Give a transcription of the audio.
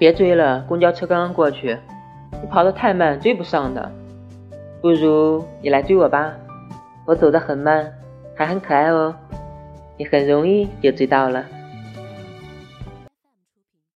别追了，公交车刚刚过去，你跑得太慢，追不上的。不如你来追我吧，我走得很慢，还很可爱哦，你很容易就追到了。